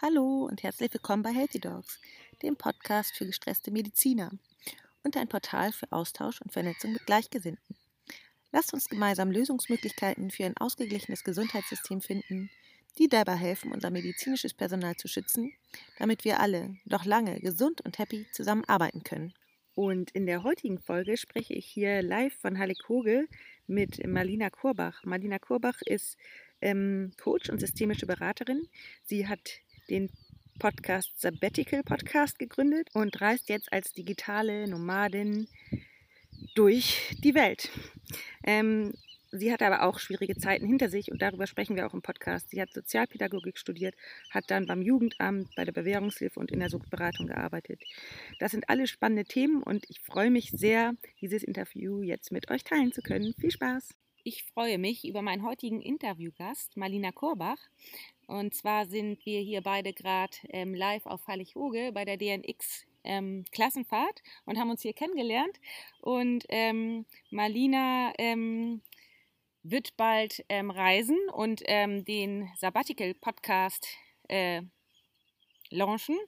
Hallo und herzlich willkommen bei Healthy Dogs, dem Podcast für gestresste Mediziner und ein Portal für Austausch und Vernetzung mit Gleichgesinnten. Lasst uns gemeinsam Lösungsmöglichkeiten für ein ausgeglichenes Gesundheitssystem finden, die dabei helfen, unser medizinisches Personal zu schützen, damit wir alle noch lange gesund und happy zusammenarbeiten können. Und in der heutigen Folge spreche ich hier live von Hallig-Hogel mit Marlina Korbach. Marlina Korbach ist ähm, Coach und systemische Beraterin. Sie hat den Podcast Sabbatical Podcast gegründet und reist jetzt als digitale Nomadin durch die Welt. Ähm, Sie hat aber auch schwierige Zeiten hinter sich und darüber sprechen wir auch im Podcast. Sie hat Sozialpädagogik studiert, hat dann beim Jugendamt, bei der Bewährungshilfe und in der Suchtberatung gearbeitet. Das sind alle spannende Themen und ich freue mich sehr, dieses Interview jetzt mit euch teilen zu können. Viel Spaß! Ich freue mich über meinen heutigen Interviewgast, Marlina Korbach. Und zwar sind wir hier beide gerade ähm, live auf Hallig-Hoge bei der DNX ähm, Klassenfahrt und haben uns hier kennengelernt. Und ähm, Marlina ähm, wird bald ähm, reisen und ähm, den Sabbatical Podcast äh, launchen.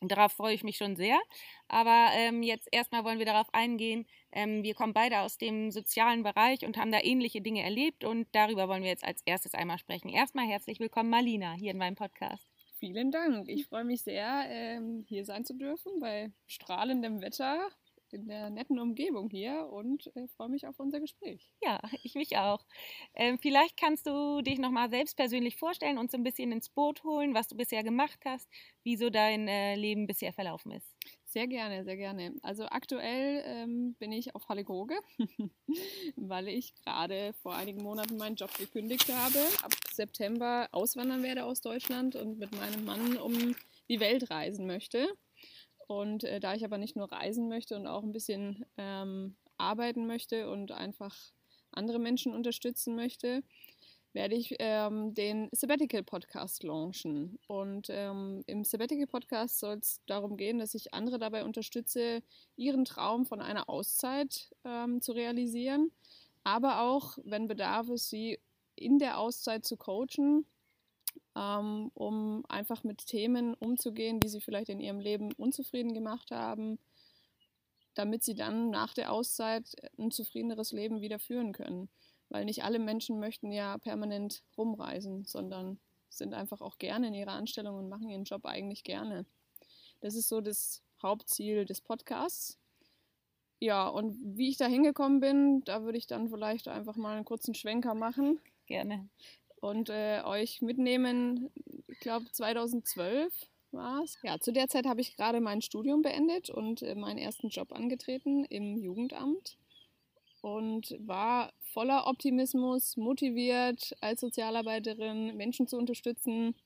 Darauf freue ich mich schon sehr. Aber ähm, jetzt erstmal wollen wir darauf eingehen. Ähm, wir kommen beide aus dem sozialen Bereich und haben da ähnliche Dinge erlebt. Und darüber wollen wir jetzt als erstes einmal sprechen. Erstmal herzlich willkommen, Malina, hier in meinem Podcast. Vielen Dank. Ich freue mich sehr, ähm, hier sein zu dürfen bei strahlendem Wetter in der netten Umgebung hier und äh, freue mich auf unser Gespräch. Ja, ich mich auch. Ähm, vielleicht kannst du dich nochmal selbst persönlich vorstellen und so ein bisschen ins Boot holen, was du bisher gemacht hast, wie so dein äh, Leben bisher verlaufen ist. Sehr gerne, sehr gerne. Also aktuell ähm, bin ich auf Hallegoge, weil ich gerade vor einigen Monaten meinen Job gekündigt habe. Ab September auswandern werde aus Deutschland und mit meinem Mann um die Welt reisen möchte. Und äh, da ich aber nicht nur reisen möchte und auch ein bisschen ähm, arbeiten möchte und einfach andere Menschen unterstützen möchte, werde ich ähm, den Sabbatical Podcast launchen. Und ähm, im Sabbatical Podcast soll es darum gehen, dass ich andere dabei unterstütze, ihren Traum von einer Auszeit ähm, zu realisieren, aber auch, wenn Bedarf ist, sie in der Auszeit zu coachen ähm, um einfach mit Themen umzugehen, die sie vielleicht in ihrem Leben unzufrieden gemacht haben, damit sie dann nach der Auszeit ein zufriedeneres Leben wieder führen können. Weil nicht alle Menschen möchten ja permanent rumreisen, sondern sind einfach auch gerne in ihrer Anstellung und machen ihren Job eigentlich gerne. Das ist so das Hauptziel des Podcasts. Ja, und wie ich da hingekommen bin, da würde ich dann vielleicht einfach mal einen kurzen Schwenker machen. Gerne und äh, euch mitnehmen. Ich glaube 2012 war es. Ja, zu der Zeit habe ich gerade mein Studium beendet und äh, meinen ersten Job angetreten im Jugendamt und war voller Optimismus, motiviert als Sozialarbeiterin Menschen zu unterstützen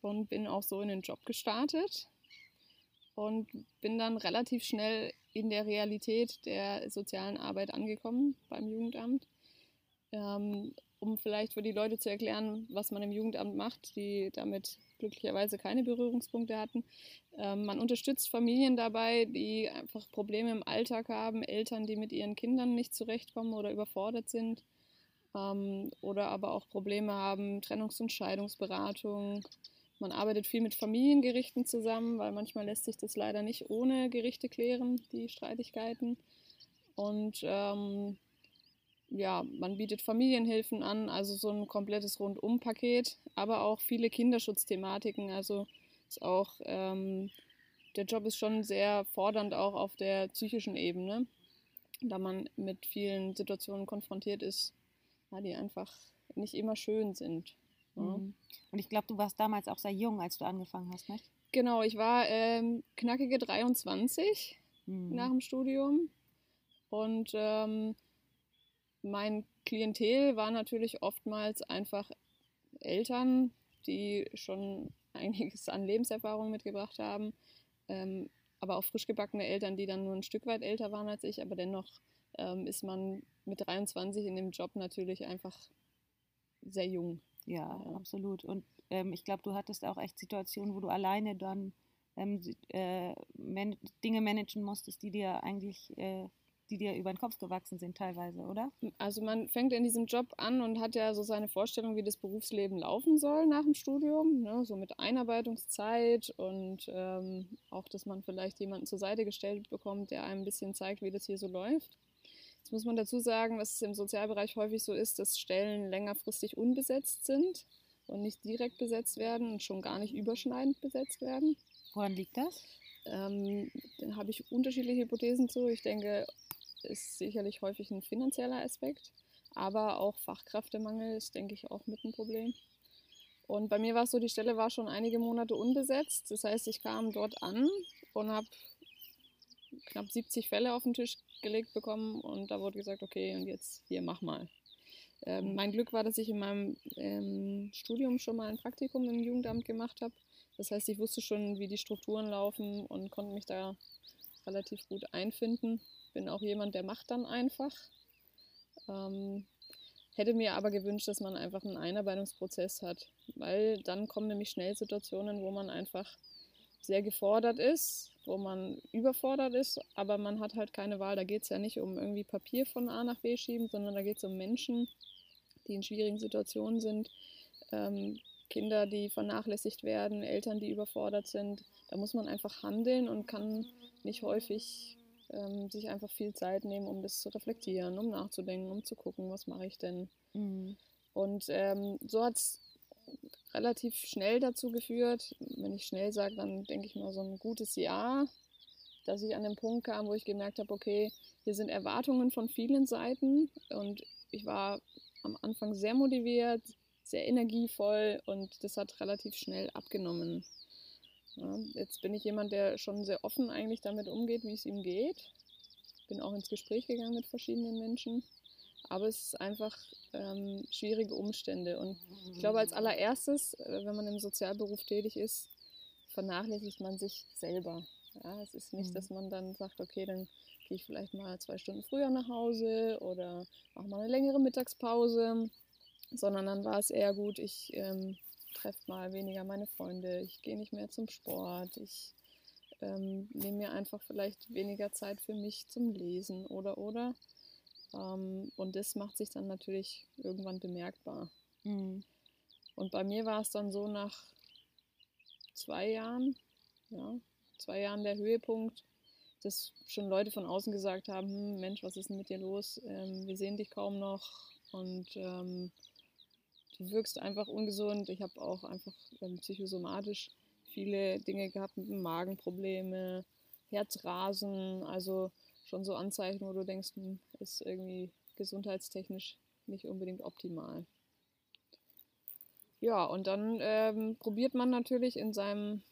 und bin auch so in den Job gestartet und bin dann relativ schnell in der Realität der sozialen Arbeit angekommen beim Jugendamt. Ähm, um vielleicht für die Leute zu erklären, was man im Jugendamt macht, die damit glücklicherweise keine Berührungspunkte hatten. Ähm, man unterstützt Familien dabei, die einfach Probleme im Alltag haben, Eltern, die mit ihren Kindern nicht zurechtkommen oder überfordert sind ähm, oder aber auch Probleme haben, Trennungs- und Scheidungsberatung. Man arbeitet viel mit Familiengerichten zusammen, weil manchmal lässt sich das leider nicht ohne Gerichte klären, die Streitigkeiten. Und ähm, ja, man bietet Familienhilfen an, also so ein komplettes Rundumpaket, aber auch viele Kinderschutzthematiken. Also ist auch ähm, der Job ist schon sehr fordernd auch auf der psychischen Ebene, da man mit vielen Situationen konfrontiert ist, ja, die einfach nicht immer schön sind. Ja. Mhm. Und ich glaube, du warst damals auch sehr jung, als du angefangen hast, nicht? Genau, ich war ähm, knackige 23 mhm. nach dem Studium und ähm, mein Klientel war natürlich oftmals einfach Eltern, die schon einiges an Lebenserfahrung mitgebracht haben, ähm, aber auch frisch gebackene Eltern, die dann nur ein Stück weit älter waren als ich, aber dennoch ähm, ist man mit 23 in dem Job natürlich einfach sehr jung. Ja, ja. absolut. Und ähm, ich glaube, du hattest auch echt Situationen, wo du alleine dann ähm, äh, man Dinge managen musstest, die dir eigentlich äh, die dir über den Kopf gewachsen sind teilweise, oder? Also man fängt in diesem Job an und hat ja so seine Vorstellung, wie das Berufsleben laufen soll nach dem Studium, ne? so mit Einarbeitungszeit und ähm, auch, dass man vielleicht jemanden zur Seite gestellt bekommt, der einem ein bisschen zeigt, wie das hier so läuft. Jetzt muss man dazu sagen, was im Sozialbereich häufig so ist, dass Stellen längerfristig unbesetzt sind und nicht direkt besetzt werden und schon gar nicht überschneidend besetzt werden. Woran liegt das? Ähm, da habe ich unterschiedliche Hypothesen zu. Ich denke, ist sicherlich häufig ein finanzieller Aspekt, aber auch Fachkräftemangel ist, denke ich, auch mit ein Problem. Und bei mir war es so, die Stelle war schon einige Monate unbesetzt. Das heißt, ich kam dort an und habe knapp 70 Fälle auf den Tisch gelegt bekommen und da wurde gesagt, okay, und jetzt hier, mach mal. Ähm, mein Glück war, dass ich in meinem ähm, Studium schon mal ein Praktikum im Jugendamt gemacht habe. Das heißt, ich wusste schon, wie die Strukturen laufen und konnte mich da relativ gut einfinden bin auch jemand, der macht dann einfach. Ähm, hätte mir aber gewünscht, dass man einfach einen Einarbeitungsprozess hat, weil dann kommen nämlich schnell Situationen, wo man einfach sehr gefordert ist, wo man überfordert ist, aber man hat halt keine Wahl. Da geht es ja nicht um irgendwie Papier von A nach B schieben, sondern da geht es um Menschen, die in schwierigen Situationen sind, ähm, Kinder, die vernachlässigt werden, Eltern, die überfordert sind. Da muss man einfach handeln und kann nicht häufig ähm, sich einfach viel Zeit nehmen, um das zu reflektieren, um nachzudenken, um zu gucken, was mache ich denn. Mhm. Und ähm, so hat es relativ schnell dazu geführt, wenn ich schnell sage, dann denke ich mal so ein gutes Jahr, dass ich an den Punkt kam, wo ich gemerkt habe, okay, hier sind Erwartungen von vielen Seiten und ich war am Anfang sehr motiviert, sehr energievoll und das hat relativ schnell abgenommen. Jetzt bin ich jemand, der schon sehr offen eigentlich damit umgeht, wie es ihm geht. Bin auch ins Gespräch gegangen mit verschiedenen Menschen. Aber es ist einfach ähm, schwierige Umstände. Und ich glaube, als allererstes, äh, wenn man im Sozialberuf tätig ist, vernachlässigt man sich selber. Ja, es ist nicht, mhm. dass man dann sagt, okay, dann gehe ich vielleicht mal zwei Stunden früher nach Hause oder mache mal eine längere Mittagspause, sondern dann war es eher gut, ich ähm, treffe mal weniger meine Freunde, ich gehe nicht mehr zum Sport, ich ähm, nehme mir einfach vielleicht weniger Zeit für mich zum Lesen oder oder. Ähm, und das macht sich dann natürlich irgendwann bemerkbar. Mhm. Und bei mir war es dann so nach zwei Jahren, ja, zwei Jahren der Höhepunkt, dass schon Leute von außen gesagt haben, hm, Mensch, was ist denn mit dir los? Ähm, wir sehen dich kaum noch und ähm, du wirkst einfach ungesund. Ich habe auch einfach ähm, psychosomatisch viele Dinge gehabt mit Magenprobleme, Herzrasen, also schon so Anzeichen, wo du denkst, hm, ist irgendwie gesundheitstechnisch nicht unbedingt optimal. Ja, und dann ähm, probiert man natürlich in seinem,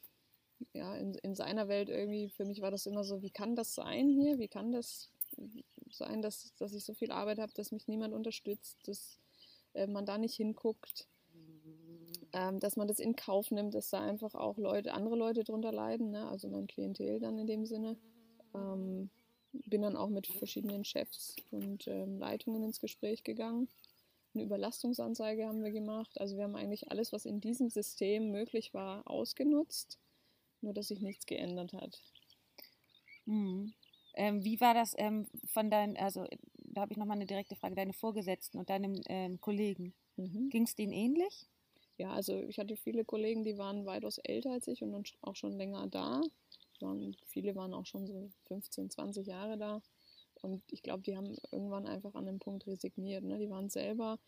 ja, in, in seiner Welt irgendwie, für mich war das immer so, wie kann das sein hier? Wie kann das sein, dass, dass ich so viel Arbeit habe, dass mich niemand unterstützt, dass äh, man da nicht hinguckt, ähm, dass man das in Kauf nimmt, dass da einfach auch Leute, andere Leute drunter leiden, ne? also mein Klientel dann in dem Sinne. Ähm, bin dann auch mit verschiedenen Chefs und ähm, Leitungen ins Gespräch gegangen. Eine Überlastungsanzeige haben wir gemacht. Also wir haben eigentlich alles, was in diesem System möglich war, ausgenutzt, nur dass sich nichts geändert hat. Mhm. Ähm, wie war das ähm, von deinen, also da habe ich nochmal eine direkte Frage, deine Vorgesetzten und deinem ähm, Kollegen, mhm. ging es denen ähnlich? Ja, also ich hatte viele Kollegen, die waren weitaus älter als ich und auch schon länger da. Waren, viele waren auch schon so 15, 20 Jahre da. Und ich glaube, die haben irgendwann einfach an dem Punkt resigniert. Ne? Die waren selber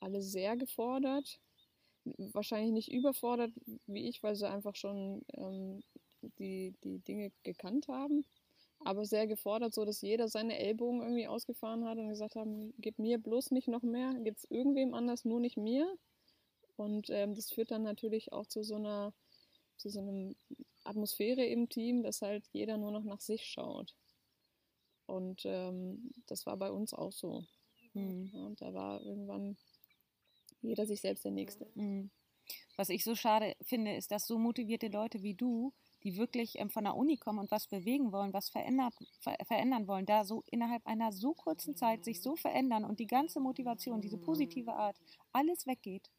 alle sehr gefordert. Wahrscheinlich nicht überfordert wie ich, weil sie einfach schon ähm, die, die Dinge gekannt haben aber sehr gefordert, so dass jeder seine Ellbogen irgendwie ausgefahren hat und gesagt haben, gib mir bloß nicht noch mehr, gibt es irgendwem anders, nur nicht mir. Und ähm, das führt dann natürlich auch zu so einer, zu so einer Atmosphäre im Team, dass halt jeder nur noch nach sich schaut. Und ähm, das war bei uns auch so. Mhm. Ja, und da war irgendwann jeder sich selbst der Nächste. Mhm. Was ich so schade finde, ist, dass so motivierte Leute wie du die wirklich ähm, von der Uni kommen und was bewegen wollen, was verändert, ver verändern wollen, da so innerhalb einer so kurzen Zeit sich so verändern und die ganze Motivation, diese positive Art, alles weggeht.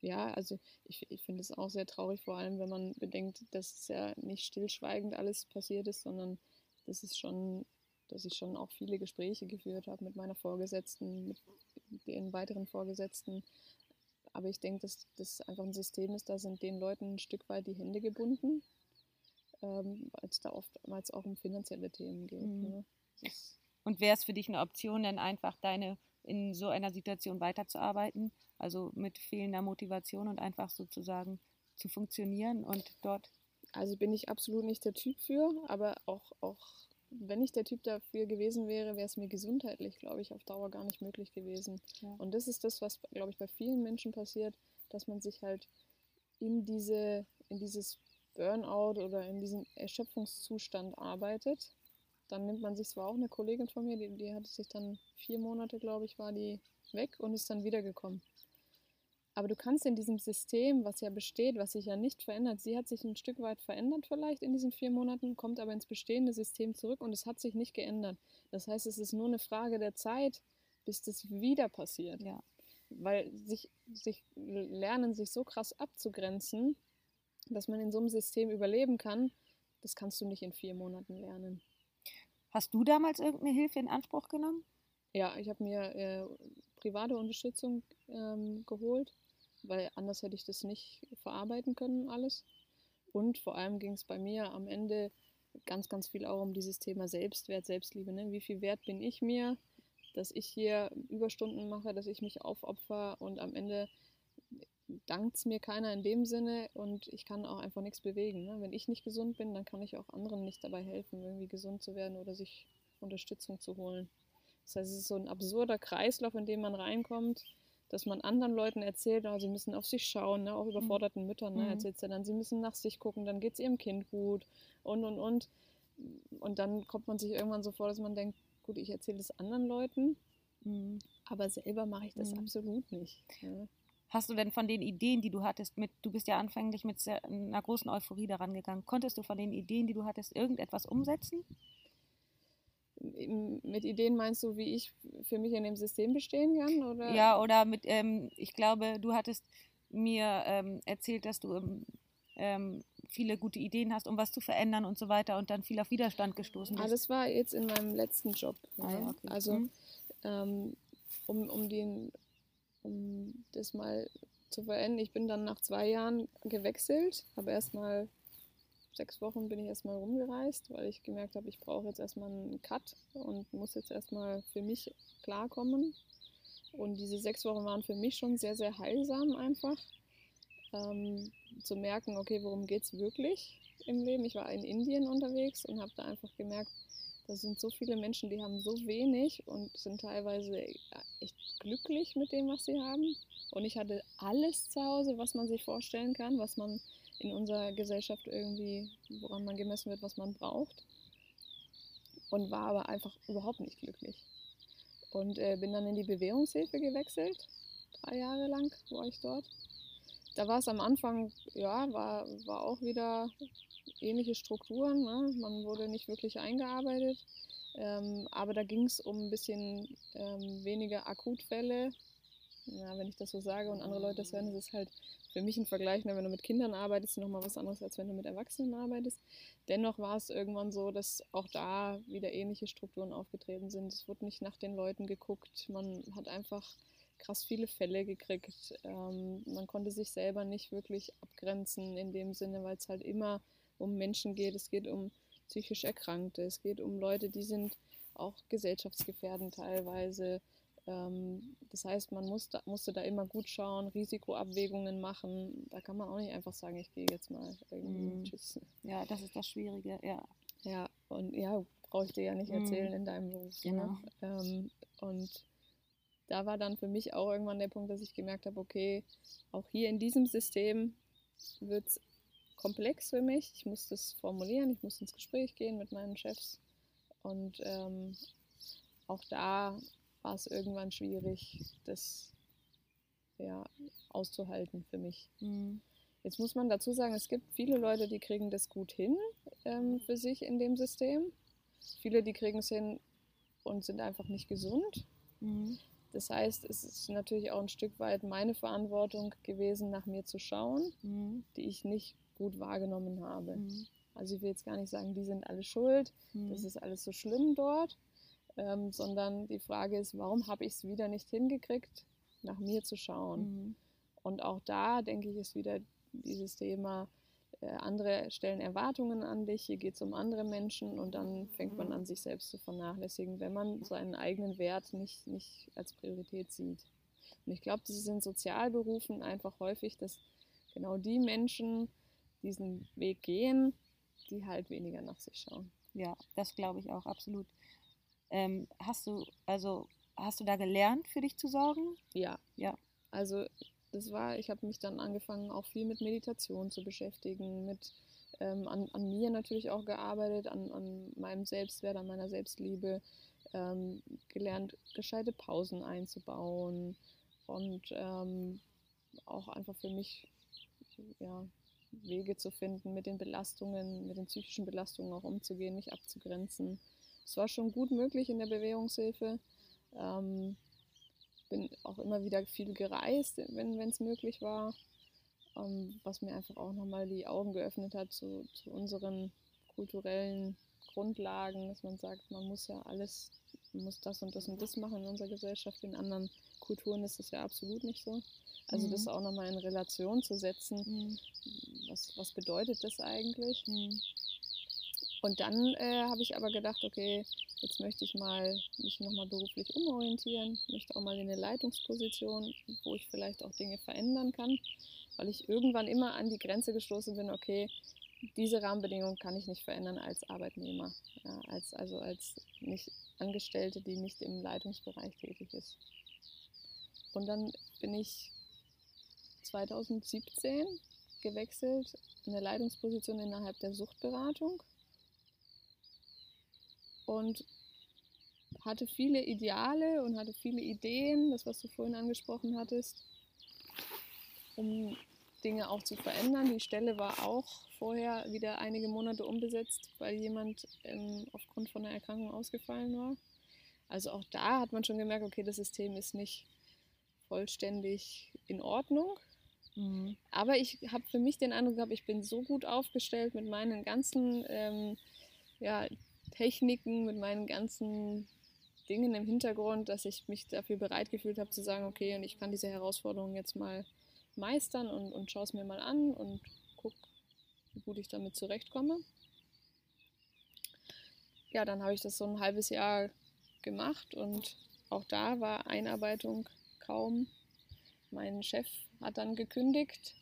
Ja, also ich, ich finde es auch sehr traurig, vor allem wenn man bedenkt, dass es ja nicht stillschweigend alles passiert ist, sondern dass es schon dass ich schon auch viele Gespräche geführt habe mit meiner Vorgesetzten, mit den weiteren Vorgesetzten. Aber ich denke, dass das einfach ein System ist, da sind den Leuten ein Stück weit die Hände gebunden, ähm, weil es da oftmals auch um finanzielle Themen geht. Mhm. Ne? Und wäre es für dich eine Option, dann einfach deine in so einer Situation weiterzuarbeiten, also mit fehlender Motivation und einfach sozusagen zu funktionieren und dort? Also bin ich absolut nicht der Typ für, aber auch, auch wenn ich der Typ dafür gewesen wäre, wäre es mir gesundheitlich, glaube ich, auf Dauer gar nicht möglich gewesen. Ja. Und das ist das, was, glaube ich, bei vielen Menschen passiert, dass man sich halt in, diese, in dieses Burnout oder in diesen Erschöpfungszustand arbeitet. Dann nimmt man sich, zwar auch eine Kollegin von mir, die, die hatte sich dann vier Monate, glaube ich, war die weg und ist dann wiedergekommen. Aber du kannst in diesem System, was ja besteht, was sich ja nicht verändert, sie hat sich ein Stück weit verändert vielleicht in diesen vier Monaten, kommt aber ins bestehende System zurück und es hat sich nicht geändert. Das heißt, es ist nur eine Frage der Zeit, bis das wieder passiert. Ja. Weil sich, sich lernen, sich so krass abzugrenzen, dass man in so einem System überleben kann, das kannst du nicht in vier Monaten lernen. Hast du damals irgendeine Hilfe in Anspruch genommen? Ja, ich habe mir äh, private Unterstützung ähm, geholt weil anders hätte ich das nicht verarbeiten können, alles. Und vor allem ging es bei mir am Ende ganz, ganz viel auch um dieses Thema Selbstwert, Selbstliebe. Ne? Wie viel Wert bin ich mir, dass ich hier Überstunden mache, dass ich mich aufopfer und am Ende dankt es mir keiner in dem Sinne und ich kann auch einfach nichts bewegen. Ne? Wenn ich nicht gesund bin, dann kann ich auch anderen nicht dabei helfen, irgendwie gesund zu werden oder sich Unterstützung zu holen. Das heißt, es ist so ein absurder Kreislauf, in den man reinkommt dass man anderen Leuten erzählt, oh, sie müssen auf sich schauen, ne? auch mhm. überforderten Müttern, ne? Mhm. erzählt sie dann, sie müssen nach sich gucken, dann geht es ihrem Kind gut und und und. Und dann kommt man sich irgendwann so vor, dass man denkt, gut, ich erzähle es anderen Leuten, mhm. aber selber mache ich das mhm. absolut nicht. Ja. Hast du denn von den Ideen, die du hattest, mit, du bist ja anfänglich mit sehr, einer großen Euphorie daran gegangen, konntest du von den Ideen, die du hattest, irgendetwas umsetzen? mit Ideen meinst du, wie ich für mich in dem System bestehen kann? Oder? Ja, oder mit, ähm, ich glaube, du hattest mir ähm, erzählt, dass du ähm, ähm viele gute Ideen hast, um was zu verändern und so weiter und dann viel auf Widerstand gestoßen ah, bist. Ah, das war jetzt in meinem letzten Job. Ah, ja, okay. Also, mhm. Ähm, um, um, den, um das mal zu verändern, ich bin dann nach zwei Jahren gewechselt, habe erstmal sechs Wochen bin ich erstmal rumgereist, weil ich gemerkt habe, ich brauche jetzt erstmal einen Cut und muss jetzt erstmal für mich klarkommen. Und diese sechs Wochen waren für mich schon sehr, sehr heilsam einfach. Ähm, zu merken, okay, worum geht es wirklich im Leben? Ich war in Indien unterwegs und habe da einfach gemerkt, da sind so viele Menschen, die haben so wenig und sind teilweise echt glücklich mit dem, was sie haben. Und ich hatte alles zu Hause, was man sich vorstellen kann, was man in unserer Gesellschaft irgendwie, woran man gemessen wird, was man braucht. Und war aber einfach überhaupt nicht glücklich. Und äh, bin dann in die Bewährungshilfe gewechselt. Drei Jahre lang war ich dort. Da war es am Anfang, ja, war, war auch wieder ähnliche Strukturen. Ne? Man wurde nicht wirklich eingearbeitet. Ähm, aber da ging es um ein bisschen ähm, weniger Akutfälle. Ja, wenn ich das so sage und andere Leute das hören, ist es halt für mich ein Vergleich, ne, wenn du mit Kindern arbeitest, nochmal was anderes, als wenn du mit Erwachsenen arbeitest. Dennoch war es irgendwann so, dass auch da wieder ähnliche Strukturen aufgetreten sind. Es wurde nicht nach den Leuten geguckt. Man hat einfach krass viele Fälle gekriegt. Ähm, man konnte sich selber nicht wirklich abgrenzen in dem Sinne, weil es halt immer um Menschen geht. Es geht um psychisch Erkrankte. Es geht um Leute, die sind auch gesellschaftsgefährdend teilweise. Ähm, das heißt, man muss da, musste da immer gut schauen, Risikoabwägungen machen. Da kann man auch nicht einfach sagen, ich gehe jetzt mal irgendwie mm. tschüss. Ja, das ist das Schwierige, ja. Ja, und ja, brauche ich dir ja nicht mhm. erzählen mm. in deinem Beruf. Ne? Genau. Ne? Und da war dann für mich auch irgendwann der Punkt, dass ich gemerkt habe, okay, auch hier in diesem System wird es komplex für mich. Ich muss das formulieren, ich muss ins Gespräch gehen mit meinen Chefs. Und ähm, auch da war es irgendwann schwierig, das ja, auszuhalten für mich. Mhm. Jetzt muss man dazu sagen, es gibt viele Leute, die kriegen das gut hin ähm, für sich in dem System. Viele, die kriegen es hin und sind einfach nicht gesund. Mhm. Das heißt, es ist natürlich auch ein Stück weit meine Verantwortung gewesen, nach mir zu schauen, mhm. die ich nicht gut wahrgenommen habe. Mhm. Also ich will jetzt gar nicht sagen, die sind alle schuld, Mhm. das ist alles so schlimm dort, ähm, sondern die Frage ist, warum habe ich es wieder nicht hingekriegt, nach mir zu schauen? Mhm. Und auch da, denke ich, ist wieder dieses Thema, äh, andere stellen Erwartungen an dich, hier geht es um andere Menschen und dann fängt man an, sich selbst zu vernachlässigen, wenn man seinen eigenen Wert nicht, nicht als Priorität sieht. Und ich glaube, das ist in Sozialberufen einfach häufig, dass genau die Menschen diesen Weg gehen, die halt weniger nach sich schauen. Ja, das glaube ich auch, absolut. Ähm, hast du, also, hast du da gelernt, für dich zu sorgen? Ja. Ja. Also das war, ich habe mich dann angefangen, auch viel mit Meditation zu beschäftigen, mit ähm, an, an mir natürlich auch gearbeitet, an, an meinem Selbstwert, an meiner Selbstliebe, ähm, gelernt, gescheite Pausen einzubauen und ähm, auch einfach für mich ja, Wege zu finden, mit den Belastungen, mit den psychischen Belastungen auch umzugehen, mich abzugrenzen. Es war schon gut möglich in der Bewährungshilfe. Ähm, bin auch immer wieder viel gereist, wenn es möglich war, ähm, was mir einfach auch nochmal die Augen geöffnet hat zu, zu unseren kulturellen Grundlagen, dass man sagt, man muss ja alles, man muss das und das und das machen in unserer Gesellschaft. In anderen Kulturen ist das ja absolut nicht so. Also Mhm. das auch nochmal in Relation zu setzen, Mhm. was, was bedeutet das eigentlich? Mhm. Und dann äh, habe ich aber gedacht, okay, jetzt möchte ich mal mich nochmal beruflich umorientieren, möchte auch mal in eine Leitungsposition, wo ich vielleicht auch Dinge verändern kann, weil ich irgendwann immer an die Grenze gestoßen bin, okay, diese Rahmenbedingungen kann ich nicht verändern als Arbeitnehmer, ja, als, also als nicht Angestellte, die nicht im Leitungsbereich tätig ist. Und dann bin ich 2017 gewechselt in eine Leitungsposition innerhalb der Suchtberatung und hatte viele Ideale und hatte viele Ideen, das was du vorhin angesprochen hattest, um Dinge auch zu verändern. Die Stelle war auch vorher wieder einige Monate unbesetzt, weil jemand ähm, aufgrund von einer Erkrankung ausgefallen war. Also auch da hat man schon gemerkt, okay, das System ist nicht vollständig in Ordnung. Mhm. Aber ich habe für mich den Eindruck gehabt, ich bin so gut aufgestellt mit meinen ganzen ähm, ja, Techniken, mit meinen ganzen Dingen im Hintergrund, dass ich mich dafür bereit gefühlt habe zu sagen, okay, und ich kann diese Herausforderung jetzt mal meistern und, und schaue es mir mal an und gucke, wie gut ich damit zurechtkomme. Ja, dann habe ich das so ein halbes Jahr gemacht und auch da war Einarbeitung kaum. Mein Chef hat dann gekündigt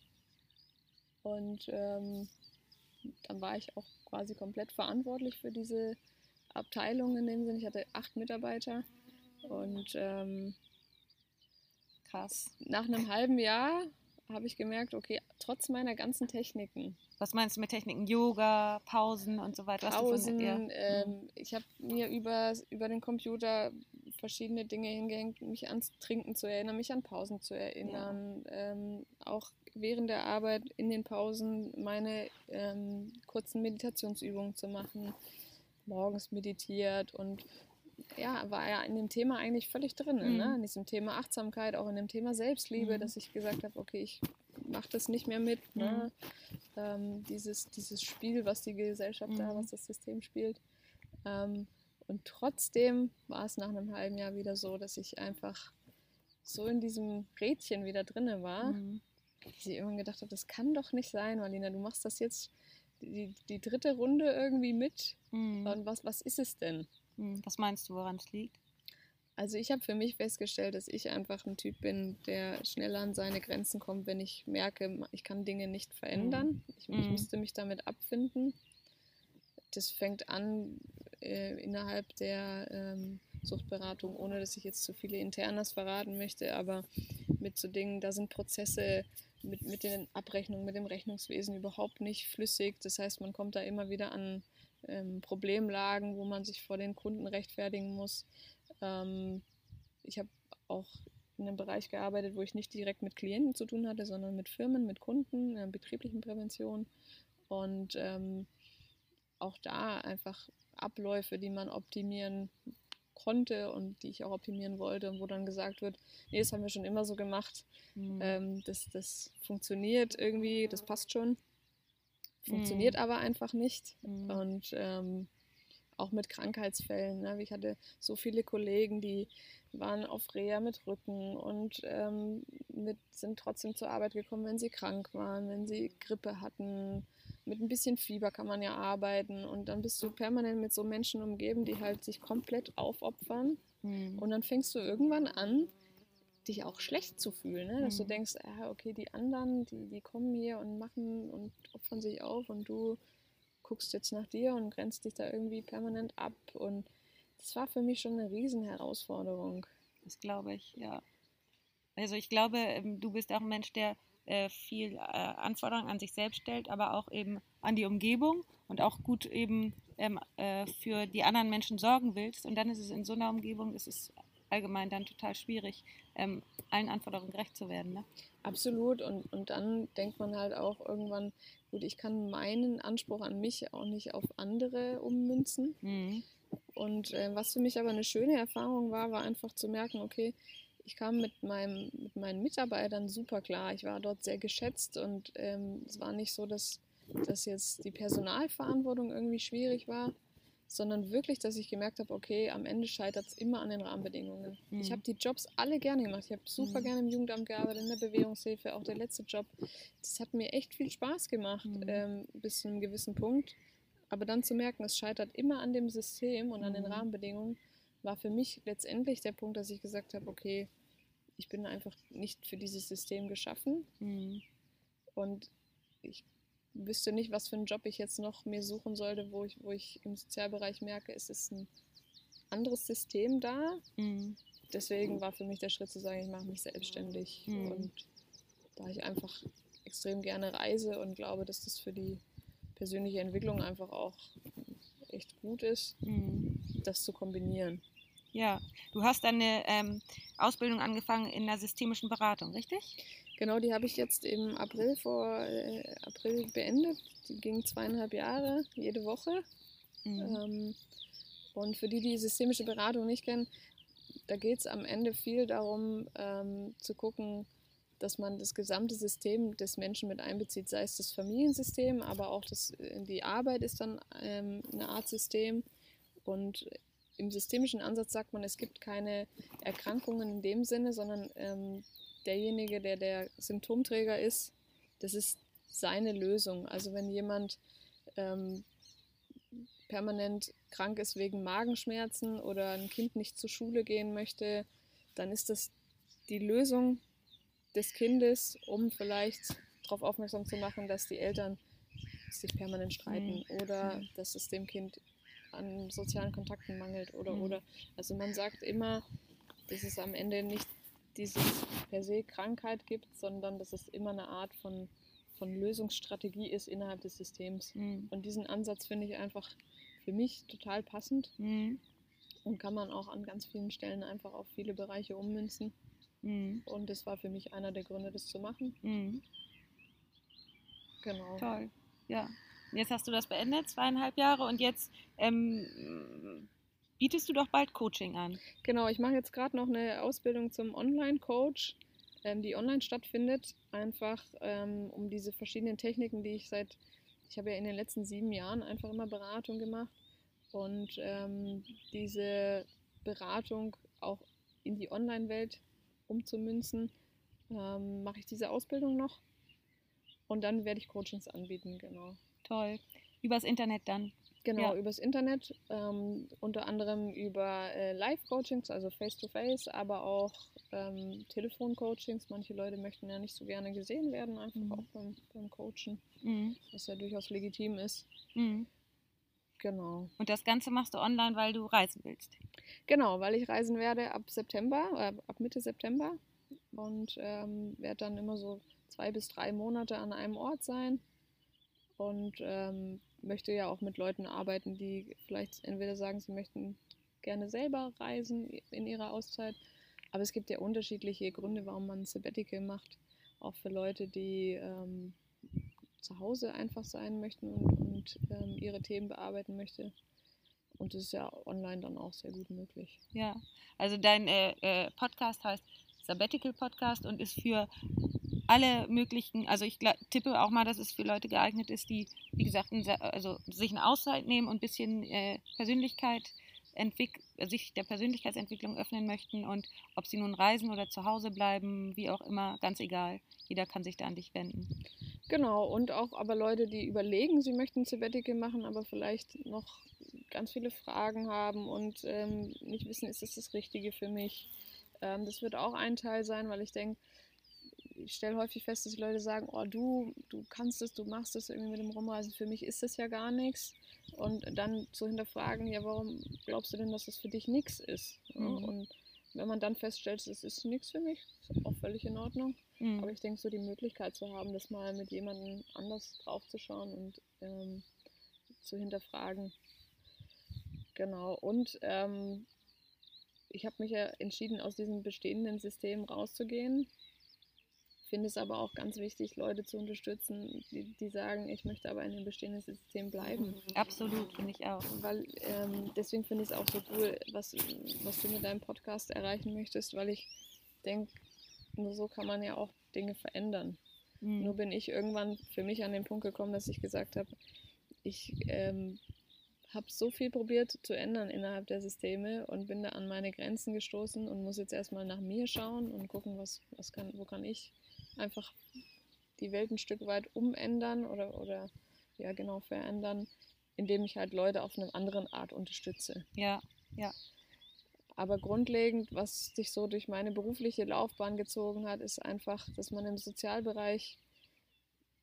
und ähm, dann war ich auch quasi komplett verantwortlich für diese Abteilung in dem Sinne. Ich hatte acht Mitarbeiter und ähm, Krass. nach einem halben Jahr habe ich gemerkt, okay, trotz meiner ganzen Techniken, Was meinst du mit Techniken? Yoga, Pausen und so weiter? Pausen, ähm, ich habe mir über, über den Computer verschiedene Dinge hingehängt, mich ans Trinken zu erinnern, mich an Pausen zu erinnern, ähm, auch während der Arbeit in den Pausen meine ähm, kurzen Meditationsübungen zu machen, morgens meditiert und ja, war ja in dem Thema eigentlich völlig drin, Mhm. ne? in diesem Thema Achtsamkeit, auch in dem Thema Selbstliebe, Mhm. dass ich gesagt habe, okay, ich mache das nicht mehr mit, ne? ähm, dieses, dieses Spiel, was die Gesellschaft da, Mhm. was das System spielt. Ähm, und trotzdem war es nach einem halben Jahr wieder so, dass ich einfach so in diesem Rädchen wieder drinne war, Mhm. dass ich irgendwann gedacht habe, das kann doch nicht sein, Marlina, du machst das jetzt die, die dritte Runde irgendwie mit. Mhm. Und was, was ist es denn? Mhm. Was meinst du, woran es liegt? Also ich habe für mich festgestellt, dass ich einfach ein Typ bin, der schneller an seine Grenzen kommt, wenn ich merke, ich kann Dinge nicht verändern. Ich, ich Mhm. müsste mich damit abfinden. Das fängt an äh, innerhalb der ähm, Suchtberatung, ohne dass ich jetzt zu viele Internas verraten möchte, aber mit so Dingen, da sind Prozesse mit, mit den Abrechnungen, mit dem Rechnungswesen überhaupt nicht flüssig. Das heißt, man kommt da immer wieder an ähm, Problemlagen, wo man sich vor den Kunden rechtfertigen muss. Ähm, ich habe auch in einem Bereich gearbeitet, wo ich nicht direkt mit Klienten zu tun hatte, sondern mit Firmen, mit Kunden, der betrieblichen Prävention. Und ähm, auch da einfach Abläufe, die man optimieren konnte und die ich auch optimieren wollte, und wo dann gesagt wird, nee, das haben wir schon immer so gemacht, Mhm. ähm, das, das funktioniert irgendwie, das passt schon. Funktioniert mhm. aber einfach nicht. Mhm. Und ähm, auch mit Krankheitsfällen. Ne? Ich hatte so viele Kollegen, die waren auf Reha mit Rücken und ähm, mit, sind trotzdem zur Arbeit gekommen, wenn sie krank waren, wenn sie Grippe hatten. Mit ein bisschen Fieber kann man ja arbeiten und dann bist du permanent mit so Menschen umgeben, die halt sich komplett aufopfern. Mhm. Und dann fängst du irgendwann an, dich auch schlecht zu fühlen, ne? dass mhm. du denkst, ah, okay, die anderen, die, die kommen hier und machen und opfern sich auf und du guckst jetzt nach dir und grenzt dich da irgendwie permanent ab. Und das war für mich schon eine Riesenherausforderung. Das glaube ich, ja. Also ich glaube, ähm, du bist auch ein Mensch, der äh, viel äh, Anforderungen an sich selbst stellt, aber auch eben an die Umgebung und auch gut eben ähm, äh, für die anderen Menschen sorgen willst. Und dann ist es in so einer Umgebung, ist es allgemein dann total schwierig, ähm, allen Anforderungen gerecht zu werden. Ne? Absolut. Und, und dann denkt man halt auch irgendwann, gut, ich kann meinen Anspruch an mich auch nicht auf andere ummünzen. Mhm. Und äh, was für mich aber eine schöne Erfahrung war, war einfach zu merken, okay, ich kam mit, meinem, mit meinen Mitarbeitern super klar. Ich war dort sehr geschätzt und ähm, es war nicht so, dass, dass jetzt die Personalverantwortung irgendwie schwierig war, sondern wirklich, dass ich gemerkt habe, okay, am Ende scheitert es immer an den Rahmenbedingungen. Mhm. Ich habe die Jobs alle gerne gemacht. Ich habe super mhm. gerne im Jugendamt gearbeitet, in der Bewährungshilfe, auch der letzte Job. Das hat mir echt viel Spaß gemacht, mhm. ähm, bis zu einem gewissen Punkt. Aber dann zu merken, es scheitert immer an dem System und an den mhm. Rahmenbedingungen, war für mich letztendlich der Punkt, dass ich gesagt habe, okay, ich bin einfach nicht für dieses System geschaffen. Mhm. Und ich wüsste nicht, was für einen Job ich jetzt noch mir suchen sollte, wo ich, wo ich im Sozialbereich merke, es ist ein anderes System da. Mhm. Deswegen war für mich der Schritt zu sagen, ich mache mich selbstständig. Mhm. Und da ich einfach extrem gerne reise und glaube, dass das für die persönliche Entwicklung einfach auch echt gut ist, mhm. das zu kombinieren. Ja, du hast eine ähm, Ausbildung angefangen in der systemischen Beratung, richtig? Genau, die habe ich jetzt im April vor äh, April beendet. Die ging zweieinhalb Jahre, jede Woche. Mhm. Ähm, und für die, die systemische Beratung nicht kennen, da geht es am Ende viel darum, ähm, zu gucken, dass man das gesamte System des Menschen mit einbezieht, sei es das Familiensystem, aber auch das, die Arbeit ist dann ähm, eine Art System. Und im systemischen Ansatz sagt man, es gibt keine Erkrankungen in dem Sinne, sondern ähm, derjenige, der der Symptomträger ist, das ist seine Lösung. Also wenn jemand ähm, permanent krank ist wegen Magenschmerzen oder ein Kind nicht zur Schule gehen möchte, dann ist das die Lösung des Kindes, um vielleicht darauf aufmerksam zu machen, dass die Eltern sich permanent streiten mhm. oder mhm. dass es dem Kind an sozialen Kontakten mangelt oder mhm. oder. Also man sagt immer, dass es am Ende nicht dieses per se Krankheit gibt, sondern dass es immer eine Art von, von Lösungsstrategie ist innerhalb des Systems. Mhm. Und diesen Ansatz finde ich einfach für mich total passend mhm. und kann man auch an ganz vielen Stellen einfach auf viele Bereiche ummünzen. Mhm. Und das war für mich einer der Gründe, das zu machen. Mhm. Genau. Toll. Ja. Jetzt hast du das beendet, zweieinhalb Jahre, und jetzt ähm, bietest du doch bald Coaching an. Genau, ich mache jetzt gerade noch eine Ausbildung zum Online-Coach, ähm, die online stattfindet, einfach ähm, um diese verschiedenen Techniken, die ich seit, ich habe ja in den letzten sieben Jahren einfach immer Beratung gemacht und ähm, diese Beratung auch in die Online-Welt umzumünzen, ähm, mache ich diese Ausbildung noch und dann werde ich Coachings anbieten, genau. Toll. Übers Internet dann. Genau, ja. übers Internet, ähm, unter anderem über äh, Live-Coachings, also Face-to-Face, -face, aber auch ähm, Telefon-Coachings. Manche Leute möchten ja nicht so gerne gesehen werden, einfach mhm. auch beim, beim Coachen, mhm. was ja durchaus legitim ist. Mhm. Genau. Und das Ganze machst du online, weil du reisen willst? Genau, weil ich reisen werde ab September, äh, ab Mitte September und ähm, werde dann immer so zwei bis drei Monate an einem Ort sein und ähm, möchte ja auch mit Leuten arbeiten, die vielleicht entweder sagen, sie möchten gerne selber reisen in ihrer Auszeit, aber es gibt ja unterschiedliche Gründe, warum man ein Sabbatical macht, auch für Leute, die ähm, zu Hause einfach sein möchten und, und ähm, ihre Themen bearbeiten möchten. Und das ist ja online dann auch sehr gut möglich. Ja, also dein äh, äh, Podcast heißt Sabbatical Podcast und ist für alle möglichen, also ich tippe auch mal, dass es für Leute geeignet ist, die, wie gesagt, also sich eine Auszeit nehmen und ein bisschen äh, Persönlichkeit sich der Persönlichkeitsentwicklung öffnen möchten und ob sie nun reisen oder zu Hause bleiben, wie auch immer, ganz egal. Jeder kann sich da an dich wenden. Genau, und auch aber Leute, die überlegen, sie möchten Sabbatical machen, aber vielleicht noch ganz viele Fragen haben und ähm, nicht wissen, ist das das Richtige für mich. Ähm, das wird auch ein Teil sein, weil ich denke, ich stelle häufig fest, dass die Leute sagen, oh du, du kannst es, du machst es irgendwie mit dem Rumreisen, für mich ist das ja gar nichts. Und dann zu hinterfragen, ja, warum glaubst du denn, dass das für dich nichts ist? Mhm. Und wenn man dann feststellt, es ist nichts für mich, ist auch völlig in Ordnung. Mhm. Aber ich denke, so die Möglichkeit zu haben, das mal mit jemandem anders draufzuschauen und ähm, zu hinterfragen. Genau. Und ähm, ich habe mich ja entschieden, aus diesem bestehenden System rauszugehen finde es aber auch ganz wichtig, Leute zu unterstützen, die, die sagen, ich möchte aber in dem bestehenden System bleiben. Absolut, finde ich auch. Weil ähm, deswegen finde ich es auch so cool, was, was du mit deinem Podcast erreichen möchtest, weil ich denke, nur so kann man ja auch Dinge verändern. Mhm. Nur bin ich irgendwann für mich an den Punkt gekommen, dass ich gesagt habe, ich ähm, habe so viel probiert zu ändern innerhalb der Systeme und bin da an meine Grenzen gestoßen und muss jetzt erstmal nach mir schauen und gucken, was, was kann, wo kann ich einfach die Welt ein Stück weit umändern oder, oder ja genau verändern, indem ich halt Leute auf eine andere Art unterstütze. Ja, ja. Aber grundlegend, was sich so durch meine berufliche Laufbahn gezogen hat, ist einfach, dass man im Sozialbereich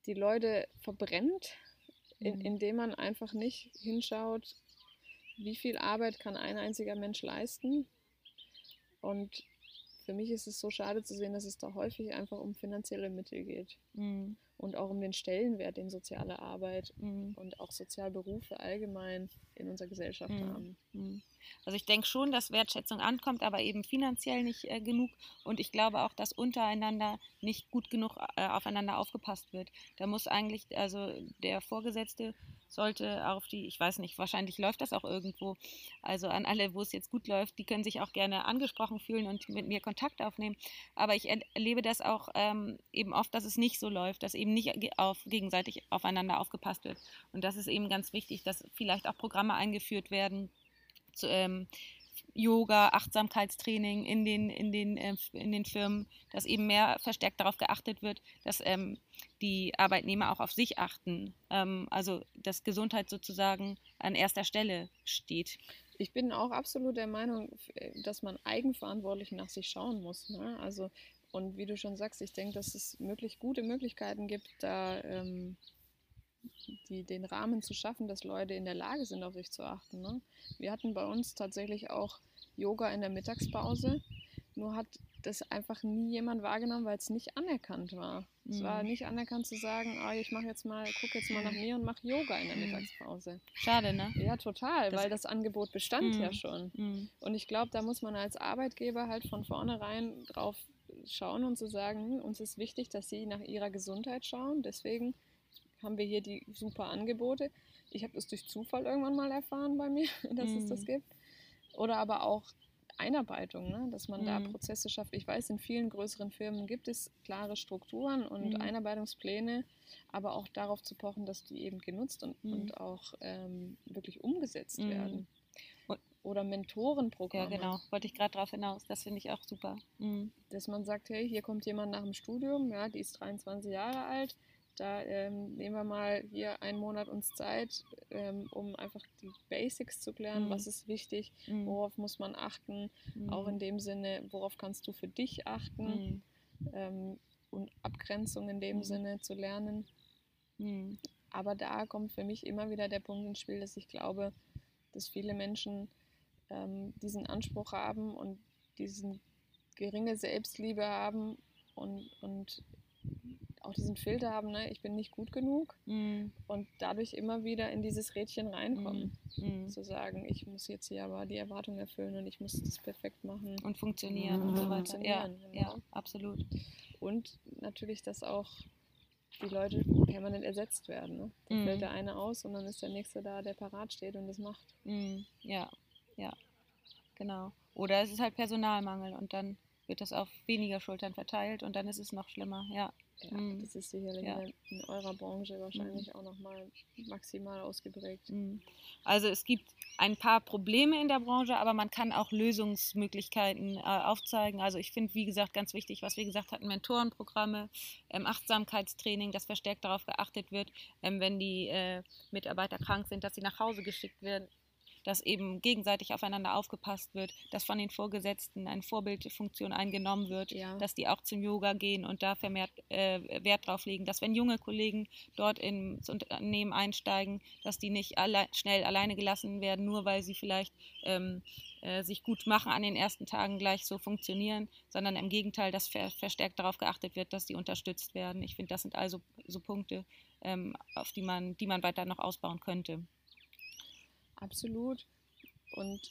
die Leute verbrennt, in, mhm. indem man einfach nicht hinschaut, wie viel Arbeit kann ein einziger Mensch leisten und für mich ist es so schade zu sehen, dass es da häufig einfach um finanzielle Mittel geht. Mhm. Und auch um den Stellenwert, den soziale Arbeit mhm. und auch Sozialberufe allgemein in unserer Gesellschaft mhm. haben. Mhm. Also ich denke schon, dass Wertschätzung ankommt, aber eben finanziell nicht äh, genug. Und ich glaube auch, dass untereinander nicht gut genug äh, aufeinander aufgepasst wird. Da muss eigentlich, also der Vorgesetzte sollte auf die, ich weiß nicht, wahrscheinlich läuft das auch irgendwo. Also an alle, wo es jetzt gut läuft, die können sich auch gerne angesprochen fühlen und mit mir Kontakt aufnehmen. Aber ich erlebe das auch ähm, eben oft, dass es nicht so läuft, dass eben nicht auf, gegenseitig aufeinander aufgepasst wird. Und das ist eben ganz wichtig, dass vielleicht auch Programme eingeführt werden. Zu, ähm, Yoga, Achtsamkeitstraining in den, in den, äh, in den Firmen, dass eben mehr verstärkt darauf geachtet wird, dass ähm, die Arbeitnehmer auch auf sich achten. Ähm, also dass Gesundheit sozusagen an erster Stelle steht. Ich bin auch absolut der Meinung, dass man eigenverantwortlich nach sich schauen muss. Ne? Also, und wie du schon sagst, ich denke, dass es möglich gute Möglichkeiten gibt, da ähm, die, den Rahmen zu schaffen, dass Leute in der Lage sind, auf sich zu achten. Ne? Wir hatten bei uns tatsächlich auch Yoga in der Mittagspause, nur hat das einfach nie jemand wahrgenommen, weil es nicht anerkannt war. Mhm. Es war mhm. nicht anerkannt zu sagen, oh, ich mache jetzt mal, gucke jetzt mal nach mir und mache Yoga in der mhm. Mittagspause. Schade, ne? Ja, total, das weil das Angebot bestand mhm. ja schon. Mhm. Und ich glaube, da muss man als Arbeitgeber halt von vornherein drauf schauen und zu sagen, hm, uns ist wichtig, dass sie nach ihrer Gesundheit schauen. Deswegen haben wir hier die super Angebote. Ich habe das durch Zufall irgendwann mal erfahren bei mir, dass es das gibt. Oder aber auch Einarbeitung, ne? dass man mhm. da Prozesse schafft. Ich weiß, in vielen größeren Firmen gibt es klare Strukturen und mhm. Einarbeitungspläne, aber auch darauf zu pochen, dass die eben genutzt und, mhm. und auch ähm, wirklich umgesetzt mhm. werden. Oder Mentorenprogramme. Ja, genau. Wollte ich gerade darauf hinaus. Das finde ich auch super. Mhm. Dass man sagt, hey, hier kommt jemand nach dem Studium, ja, die ist 23 Jahre alt, da ähm, nehmen wir mal hier einen Monat uns Zeit, ähm, um einfach die Basics zu klären. Mhm. Was ist wichtig? Mhm. Worauf muss man achten? Mhm. Auch in dem Sinne, worauf kannst du für dich achten? Mhm. Ähm, und Abgrenzung in dem mhm. Sinne zu lernen. Mhm. Aber da kommt für mich immer wieder der Punkt ins Spiel, dass ich glaube, dass viele Menschen ähm, diesen Anspruch haben und diesen geringe Selbstliebe haben und, und auch diesen Filter haben, ne, ich bin nicht gut genug mm. und dadurch immer wieder in dieses Rädchen reinkommen. Mm. Zu sagen, ich muss jetzt hier aber die Erwartung erfüllen und ich muss das perfekt machen. Und funktionieren mm. und so weiter. Ja, genau. ja, absolut. Und natürlich, dass auch die Leute permanent ersetzt werden. Ne? Da mm. fällt der eine aus und dann ist der nächste da, der parat steht und das macht. Mm. Ja, ja, genau. Oder es ist halt Personalmangel und dann wird das auf weniger Schultern verteilt und dann ist es noch schlimmer, ja. Ja, mhm. das ist sicherlich ja. in, eurer Branche wahrscheinlich mhm. auch nochmal maximal ausgeprägt. Mhm. Also es gibt ein paar Probleme in der Branche, aber man kann auch Lösungsmöglichkeiten äh, aufzeigen. Also ich finde, wie gesagt, ganz wichtig, was wir gesagt hatten, Mentorenprogramme, ähm, Achtsamkeitstraining, dass verstärkt darauf geachtet wird, ähm, wenn die äh, Mitarbeiter krank sind, dass sie nach Hause geschickt werden, dass eben gegenseitig aufeinander aufgepasst wird, dass von den Vorgesetzten eine Vorbildfunktion eingenommen wird, ja. dass die auch zum Yoga gehen und da vermehrt äh, Wert drauf legen, dass wenn junge Kollegen dort ins Unternehmen einsteigen, dass die nicht alle, schnell alleine gelassen werden, nur weil sie vielleicht ähm, äh, sich gut machen an den ersten Tagen gleich so funktionieren, sondern im Gegenteil, dass ver verstärkt darauf geachtet wird, dass die unterstützt werden. Ich finde, das sind also so Punkte, ähm, auf die man, die man weiter noch ausbauen könnte. Absolut. Und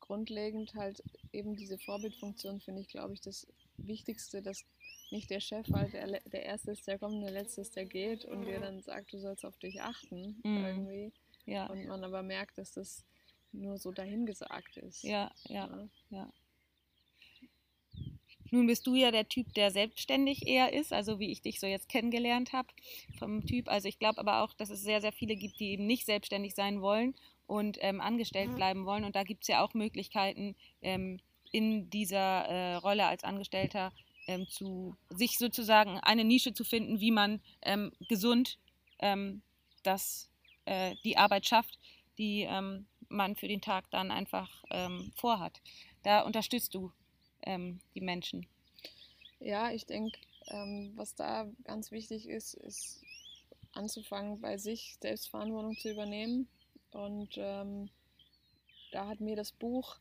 grundlegend halt eben diese Vorbildfunktion finde ich, glaube ich, das Wichtigste, dass nicht der Chef halt der, der Erste ist, der kommt, der Letzte ist, der geht und dir dann sagt, du sollst auf dich achten mhm. irgendwie. Ja. Und man aber merkt, dass das nur so dahingesagt ist. Ja, ja, ja, ja. Nun bist du ja der Typ, der selbstständig eher ist, also wie ich dich so jetzt kennengelernt habe vom Typ. Also ich glaube aber auch, dass es sehr, sehr viele gibt, die eben nicht selbstständig sein wollen und ähm, angestellt mhm. bleiben wollen. Und da gibt es ja auch Möglichkeiten, ähm, in dieser äh, Rolle als Angestellter ähm, zu sich sozusagen eine Nische zu finden, wie man ähm, gesund ähm, das, äh, die Arbeit schafft, die ähm, man für den Tag dann einfach vorhat. Da unterstützt du die Menschen. Ja, ich denke, was da ganz wichtig ist, ist anzufangen, bei sich Selbstverantwortung zu übernehmen und ähm, da hat mir das Buch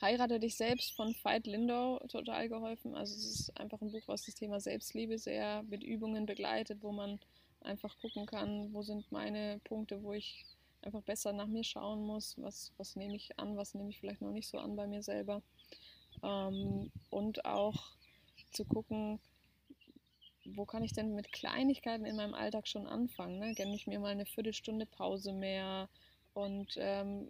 Heirate dich selbst von Veit Lindau total geholfen. Also es ist einfach ein Buch, was das Thema Selbstliebe sehr mit Übungen begleitet, wo man einfach gucken kann, wo sind meine Punkte, wo ich einfach besser nach mir schauen muss, was, was nehme ich an, was nehme ich vielleicht noch nicht so an bei mir selber. Ähm, und auch zu gucken, wo kann ich denn mit Kleinigkeiten in meinem Alltag schon anfangen? Ne? Gönne ich mir mal eine Viertelstunde Pause mehr? Und ähm,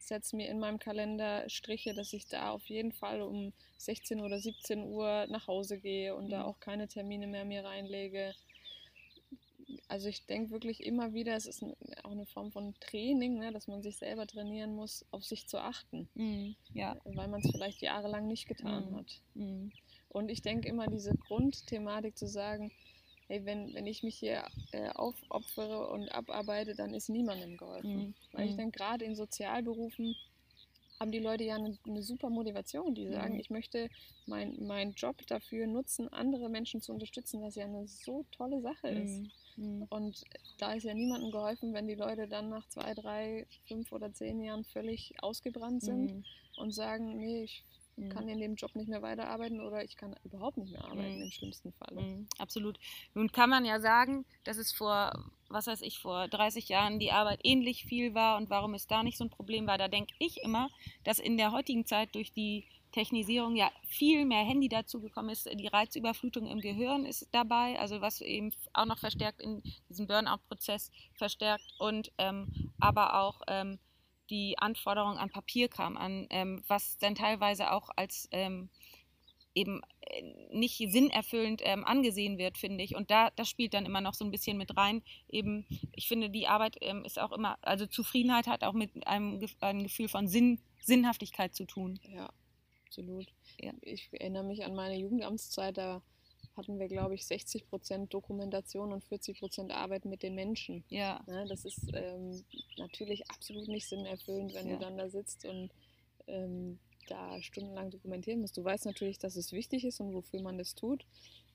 setze mir in meinem Kalender Striche, dass ich da auf jeden Fall um 16 oder 17 Uhr nach Hause gehe und mhm. da auch keine Termine mehr mir reinlege. Also ich denke wirklich immer wieder, es ist auch eine Form von Training, ne, dass man sich selber trainieren muss, auf sich zu achten. Mhm. Ja. Weil man es vielleicht jahrelang nicht getan mhm. hat. Mhm. Und ich denke immer, diese Grundthematik zu sagen, hey, wenn, wenn ich mich hier äh, aufopfere und abarbeite, dann ist niemandem geholfen. Mhm. Weil ich mhm. denke, gerade in Sozialberufen haben die Leute ja eine, eine super Motivation, die sagen, mhm. ich möchte meinen mein Job dafür nutzen, andere Menschen zu unterstützen, was ja eine so tolle Sache ist. Mhm. mhm. Und da ist ja niemandem geholfen, wenn die Leute dann nach zwei, drei, fünf oder zehn Jahren völlig ausgebrannt sind mhm. und sagen, nee, ich mhm. kann in dem Job nicht mehr weiterarbeiten oder ich kann überhaupt nicht mehr arbeiten mhm. im schlimmsten Fall. Mhm. Absolut. Nun kann man ja sagen, dass es vor, was weiß ich, vor 30 Jahren die Arbeit ähnlich viel war und warum es da nicht so ein Problem war. Da denke ich immer, dass in der heutigen Zeit durch die Technisierung ja viel mehr Handy dazugekommen ist. Die Reizüberflutung im Gehirn ist dabei, also was eben auch noch verstärkt in diesem Burnout-Prozess verstärkt und ähm, aber auch ähm, die Anforderung an Papierkram, an ähm, was dann teilweise auch als ähm, eben äh, nicht sinnerfüllend ähm, angesehen wird, finde ich. Und da das spielt dann immer noch so ein bisschen mit rein. Eben, ich finde, die Arbeit ähm, ist auch immer, also Zufriedenheit hat auch mit einem, einem Gefühl von Sinn, Sinnhaftigkeit zu tun. Ja, absolut. Ja. Ich erinnere mich an meine Jugendamtszeit, da hatten wir, glaube ich, 60 Prozent Dokumentation und 40 Prozent Arbeit mit den Menschen. Ja. ja ne, das ist ähm, natürlich absolut nicht sinnerfüllend, wenn ja. du dann da sitzt und ähm, da stundenlang dokumentieren musst. Du weißt natürlich, dass es wichtig ist und wofür man das tut.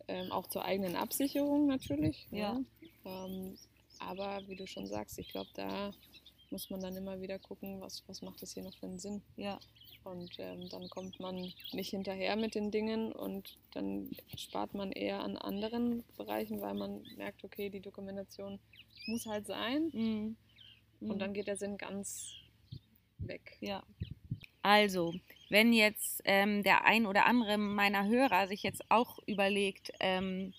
Ähm, auch zur eigenen Absicherung natürlich. Ja. Ne? Ähm, aber wie du schon sagst, ich glaube, da muss man dann immer wieder gucken, was, was macht das hier noch für einen Sinn. Ja. Und ähm, dann kommt man nicht hinterher mit den Dingen und dann spart man eher an anderen Bereichen, weil man merkt, okay, die Dokumentation muss halt sein. Mhm. Und mhm. dann geht der Sinn ganz weg. Ja. Also, wenn jetzt ähm, der ein oder andere meiner Hörer sich jetzt auch überlegt, ähm,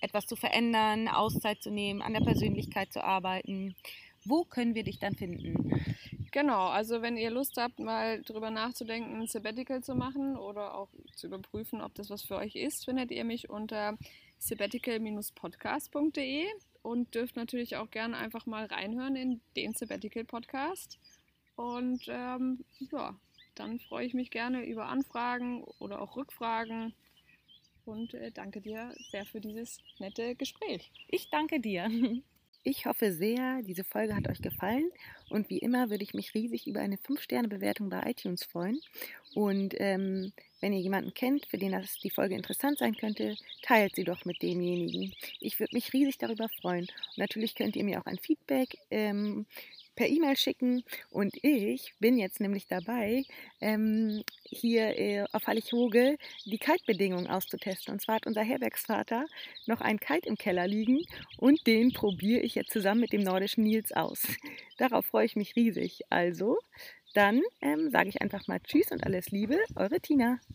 etwas zu verändern, Auszeit zu nehmen, an der Persönlichkeit zu arbeiten, wo können wir dich dann finden? Genau, also wenn ihr Lust habt, mal drüber nachzudenken, ein Sabbatical zu machen oder auch zu überprüfen, ob das was für euch ist, findet ihr mich unter sabbatical-podcast.de und dürft natürlich auch gerne einfach mal reinhören in den Sabbatical Podcast. Und ähm, ja, dann freue ich mich gerne über Anfragen oder auch Rückfragen und äh, danke dir sehr für dieses nette Gespräch. Ich danke dir. Ich hoffe sehr, diese Folge hat euch gefallen und wie immer würde ich mich riesig über eine 5-Sterne-Bewertung bei iTunes freuen. Und ähm, wenn ihr jemanden kennt, für den das die Folge interessant sein könnte, teilt sie doch mit demjenigen. Ich würde mich riesig darüber freuen. Und natürlich könnt ihr mir auch ein Feedback ähm, per E-Mail schicken. Und ich bin jetzt nämlich dabei, ähm, hier äh, auf Hallig-Hoge die Kite-Bedingungen auszutesten. Und zwar hat unser Herbergsvater noch einen Kite im Keller liegen und den probiere ich jetzt zusammen mit dem nordischen Nils aus. Darauf freue ich mich riesig. Also, dann ähm, sage ich einfach mal Tschüss und alles Liebe, eure Tina.